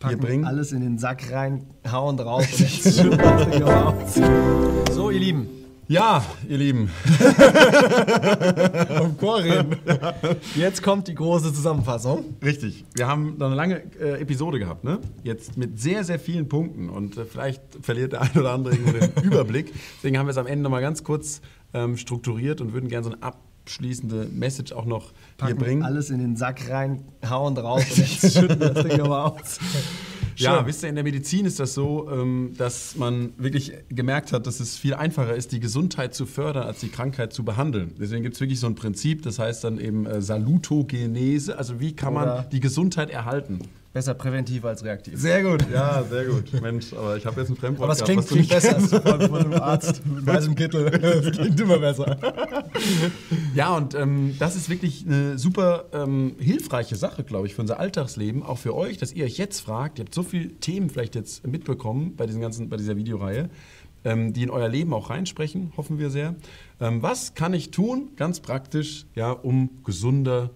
packen bringen. alles in den Sack rein, hauen drauf. So, ihr Lieben. Ja, ihr Lieben. Vom Chor reden. Jetzt kommt die große Zusammenfassung. Richtig. Wir haben eine lange äh, Episode gehabt, ne? Jetzt mit sehr, sehr vielen Punkten und äh, vielleicht verliert der ein oder andere irgendwo den Überblick. Deswegen haben wir es am Ende nochmal ganz kurz ähm, strukturiert und würden gerne so eine abschließende Message auch noch Packen hier bringen. alles in den Sack rein, hauen drauf und jetzt schütten das Ding aber aus. Ja, Schön. wisst ihr, in der Medizin ist das so, ähm, dass man wirklich gemerkt hat, dass es viel einfacher ist, die Gesundheit zu fördern, als die Krankheit zu behandeln. Deswegen gibt es wirklich so ein Prinzip, das heißt dann eben äh, Salutogenese, also wie kann Oder- man die Gesundheit erhalten. Besser präventiv als reaktiv. Sehr gut, ja, sehr gut. Mensch, aber ich habe jetzt ein Fremdwort Aber es klingt, nicht besser als von, einem Arzt mit weißem Kittel. Das klingt immer besser. Ja, und ähm, das ist wirklich eine super ähm, hilfreiche Sache, glaube ich, für unser Alltagsleben, auch für euch, dass ihr euch jetzt fragt, ihr habt so viele Themen vielleicht jetzt mitbekommen bei, diesen ganzen, bei dieser Videoreihe, ähm, die in euer Leben auch reinsprechen, hoffen wir sehr. Ähm, was kann ich tun, ganz praktisch, ja, um gesunder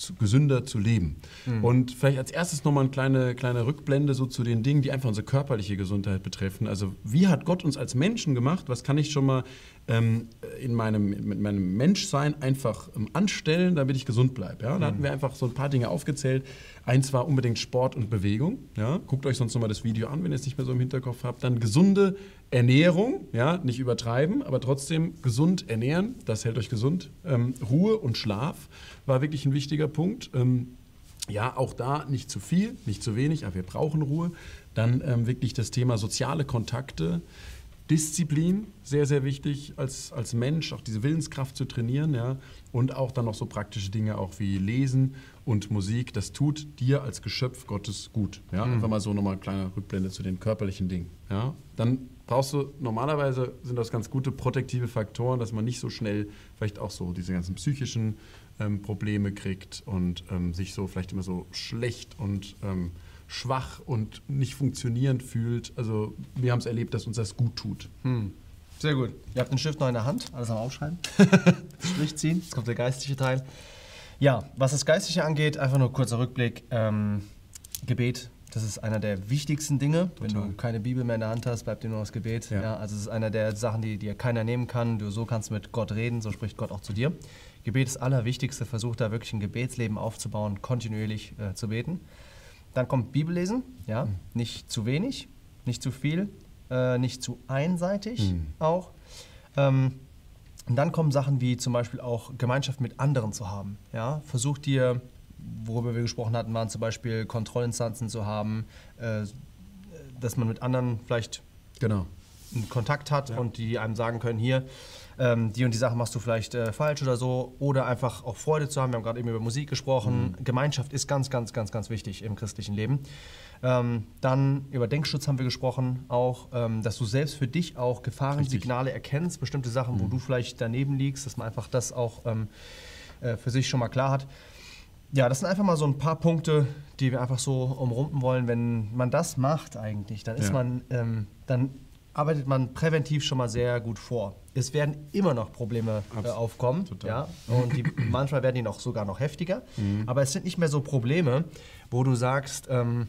zu, gesünder zu leben. Und vielleicht als erstes nochmal eine kleine, kleine Rückblende so zu den Dingen, die einfach unsere körperliche Gesundheit betreffen. Also wie hat Gott uns als Menschen gemacht? Was kann ich schon mal ähm, in meinem, mit meinem Menschsein einfach ähm, anstellen, damit ich gesund bleibe? Ja? Da hatten wir einfach so ein paar Dinge aufgezählt. Eins war unbedingt Sport und Bewegung. Ja? Guckt euch sonst nochmal das Video an, wenn ihr es nicht mehr so im Hinterkopf habt. Dann gesunde Ernährung, ja, nicht übertreiben, aber trotzdem gesund ernähren, das hält euch gesund. Ähm, Ruhe und Schlaf war wirklich ein wichtiger Punkt. Ähm, ja, auch da nicht zu viel, nicht zu wenig, aber wir brauchen Ruhe. Dann ähm, wirklich das Thema soziale Kontakte, Disziplin, sehr, sehr wichtig als, als Mensch, auch diese Willenskraft zu trainieren. Ja? Und auch dann noch so praktische Dinge auch wie Lesen und Musik. Das tut dir als Geschöpf Gottes gut. Ja? Einfach mal so nochmal eine kleine Rückblende zu den körperlichen Dingen. Ja? Dann brauchst du, normalerweise sind das ganz gute protektive Faktoren, dass man nicht so schnell vielleicht auch so diese ganzen psychischen ähm, Probleme kriegt und ähm, sich so vielleicht immer so schlecht und ähm, schwach und nicht funktionierend fühlt. Also wir haben es erlebt, dass uns das gut tut. Sehr gut. Ihr habt den Stift noch in der Hand, alles am Aufschreiben. Strich ziehen, jetzt kommt der geistige Teil. Ja, was das Geistige angeht, einfach nur kurzer Rückblick. Ähm, Gebet, das ist einer der wichtigsten Dinge. Wenn du keine Bibel mehr in der Hand hast, bleibt dir nur das Gebet. Ja. Ja. also es ist einer der Sachen, die dir keiner nehmen kann. Du so kannst mit Gott reden, so spricht Gott auch zu dir. Gebet ist das Allerwichtigste. Versuch da wirklich ein Gebetsleben aufzubauen, kontinuierlich äh, zu beten. Dann kommt Bibellesen, ja, nicht zu wenig, nicht zu viel, äh, nicht zu einseitig auch. Ähm, und dann kommen Sachen wie zum Beispiel auch Gemeinschaft mit anderen zu haben. Ja? Versuch dir, worüber wir gesprochen hatten, waren zum Beispiel Kontrollinstanzen zu haben, äh, dass man mit anderen vielleicht Genau. einen Kontakt hat und die einem sagen können, hier, ähm, die und die Sachen machst du vielleicht äh, falsch oder so. Oder einfach auch Freude zu haben. Wir haben gerade eben über Musik gesprochen. Gemeinschaft ist ganz, ganz, ganz, ganz wichtig im christlichen Leben. Ähm, dann über Denkschutz haben wir gesprochen, auch, ähm, dass du selbst für dich auch Gefahrensignale erkennst, bestimmte Sachen, wo du vielleicht daneben liegst, dass man einfach das auch ähm, äh, für sich schon mal klar hat. Ja, das sind einfach mal so ein paar Punkte, die wir einfach so umrunden wollen. Wenn man das macht eigentlich, dann ist Ja. man, ähm, dann arbeitet man präventiv schon mal sehr gut vor. Es werden immer noch Probleme äh, aufkommen, total. ja, und die, manchmal werden die noch sogar noch heftiger. Mhm. Aber es sind nicht mehr so Probleme, wo du sagst, ähm,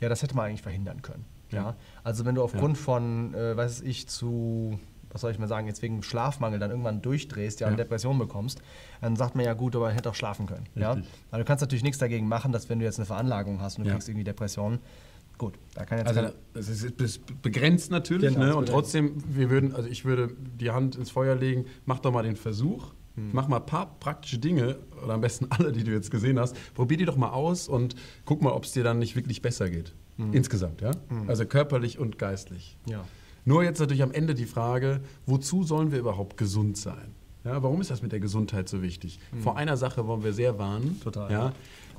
ja, das hätte man eigentlich verhindern können. Ja, also wenn du aufgrund von, äh, weiß ich, zu was soll ich mal sagen, jetzt wegen Schlafmangel dann irgendwann durchdrehst, ja, und Ja. Depression bekommst, dann sagt man ja gut, aber man hätte auch schlafen können. Ja? Aber du kannst natürlich nichts dagegen machen, dass wenn du jetzt eine Veranlagung hast und du Ja. kriegst irgendwie Depressionen, gut, da kann jetzt Also es ist be- begrenzt natürlich, Genau, ne? und trotzdem, wir würden, also ich würde die Hand ins Feuer legen, mach doch mal den Versuch, Hm. mach mal ein paar praktische Dinge, oder am besten alle, die du jetzt gesehen hast, probier die doch mal aus und guck mal, ob es dir dann nicht wirklich besser geht. Hm. Insgesamt, ja? Also körperlich und geistlich. ja. Nur jetzt natürlich am Ende die Frage, wozu sollen wir überhaupt gesund sein? Ja, warum ist das mit der Gesundheit so wichtig? Vor einer Sache wollen wir sehr warnen. Total. Ja,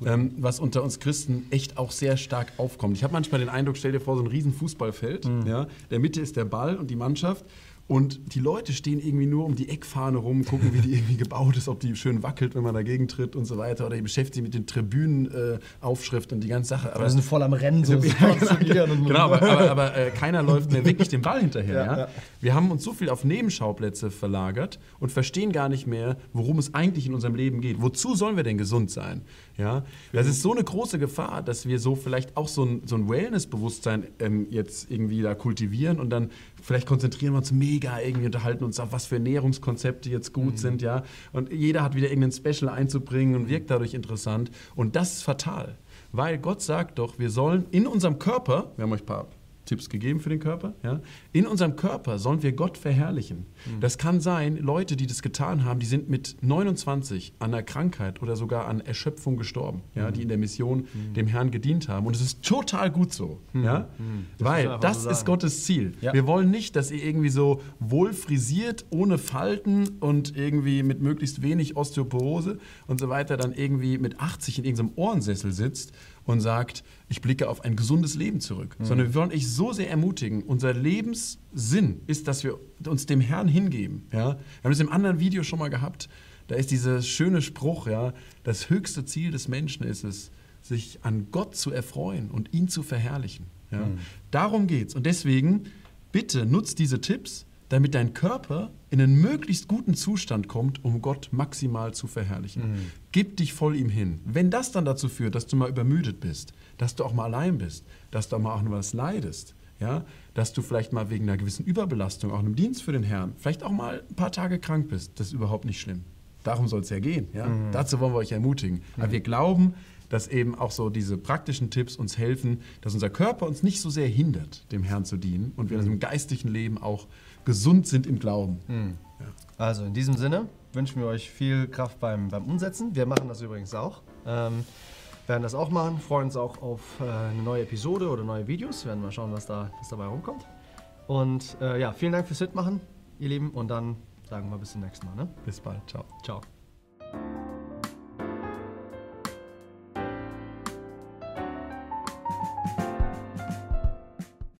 ähm, was unter uns Christen echt auch sehr stark aufkommt. Ich habe manchmal den Eindruck, stell dir vor, so ein riesen Fußballfeld. Hm. Ja, der Mitte ist der Ball und die Mannschaft. Und die Leute stehen irgendwie nur um die Eckfahne rum, gucken, wie die irgendwie gebaut ist, ob die schön wackelt, wenn man dagegen tritt und so weiter. Oder die beschäftigen sich mit den Tribünenaufschriften äh, und die ganze Sache. Aber wir sind voll am Rennen, so ja, genau, genau, aber, aber, aber äh, keiner läuft mehr wirklich dem Ball hinterher. Ja, ja? Wir haben uns so viel auf Nebenschauplätze verlagert und verstehen gar nicht mehr, worum es eigentlich in unserem Leben geht. Wozu sollen wir denn gesund sein? Ja? Das ist so eine große Gefahr, dass wir so vielleicht auch so ein, so ein Wellness-Bewusstsein ähm, jetzt irgendwie da kultivieren und dann vielleicht konzentrieren wir uns mega irgendwie, unterhalten uns auf, was für Ernährungskonzepte jetzt gut mhm. sind, ja. Und jeder hat wieder irgendein Special einzubringen und wirkt dadurch interessant. Und das ist fatal. Weil Gott sagt doch, wir sollen in unserem Körper, wir haben euch ein paar Tipps gegeben für den Körper. Ja? In unserem Körper sollen wir Gott verherrlichen. Mhm. Das kann sein, Leute, die das getan haben, die sind mit 29 an einer Krankheit oder sogar an Erschöpfung gestorben, ja? Mhm. die in der Mission mhm. dem Herrn gedient haben. Und es ist total gut so, mhm. ja? Mhm. Das weil das so ist Gottes Ziel. Ja. Wir wollen nicht, dass ihr irgendwie so wohl frisiert, ohne Falten und irgendwie mit möglichst wenig Osteoporose und so weiter dann irgendwie mit 80 in irgendeinem Ohrensessel sitzt und sagt, ich blicke auf ein gesundes Leben zurück, mhm. sondern wir wollen euch so sehr ermutigen. Unser Lebenssinn ist, dass wir uns dem Herrn hingeben. Ja? Wir haben das im anderen Video schon mal gehabt. Da ist dieser schöne Spruch, ja, das höchste Ziel des Menschen ist es, sich an Gott zu erfreuen und ihn zu verherrlichen. Ja? Mhm. Darum geht's. Und deswegen, bitte nutzt diese Tipps, damit dein Körper in einen möglichst guten Zustand kommt, um Gott maximal zu verherrlichen. Mhm. Gib dich voll ihm hin. Wenn das dann dazu führt, dass du mal übermüdet bist, dass du auch mal allein bist, dass du auch mal auch was leidest, ja, dass du vielleicht mal wegen einer gewissen Überbelastung, auch einem Dienst für den Herrn, vielleicht auch mal ein paar Tage krank bist, das ist überhaupt nicht schlimm. Darum soll es ja gehen. Ja? Mhm. Dazu wollen wir euch ermutigen. Mhm. Aber wir glauben, dass eben auch so diese praktischen Tipps uns helfen, dass unser Körper uns nicht so sehr hindert, dem Herrn zu dienen und wir mhm. im geistlichen Leben auch gesund sind im Glauben. Mhm. Ja. Also in diesem Sinne wünschen wir euch viel Kraft beim, beim Umsetzen. Wir machen das übrigens auch. Ähm, werden das auch machen, freuen uns auch auf äh, eine neue Episode oder neue Videos. Wir werden mal schauen, was, da, was dabei rumkommt. Und äh, ja, vielen Dank fürs Mitmachen, ihr Lieben. Und dann sagen wir bis zum nächsten Mal. Ne? Bis bald. Ciao. Ciao.